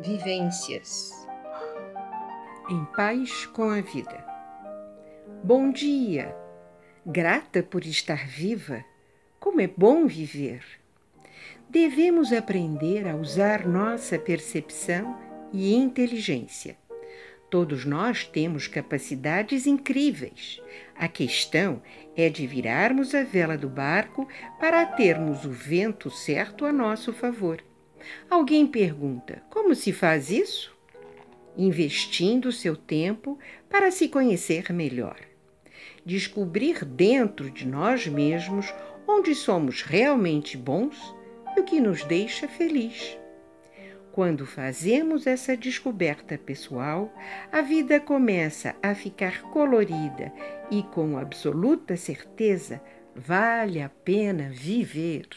Vivências em paz com a vida. Bom dia! Grata por estar viva, como é bom viver! Devemos aprender a usar nossa percepção e inteligência. Todos nós temos capacidades incríveis. A questão é de virarmos a vela do barco para termos o vento certo a nosso favor. Alguém pergunta: como se faz isso? Investindo seu tempo para se conhecer melhor. Descobrir dentro de nós mesmos onde somos realmente bons e o que nos deixa feliz. Quando fazemos essa descoberta pessoal, a vida começa a ficar colorida e, com absoluta certeza, vale a pena viver.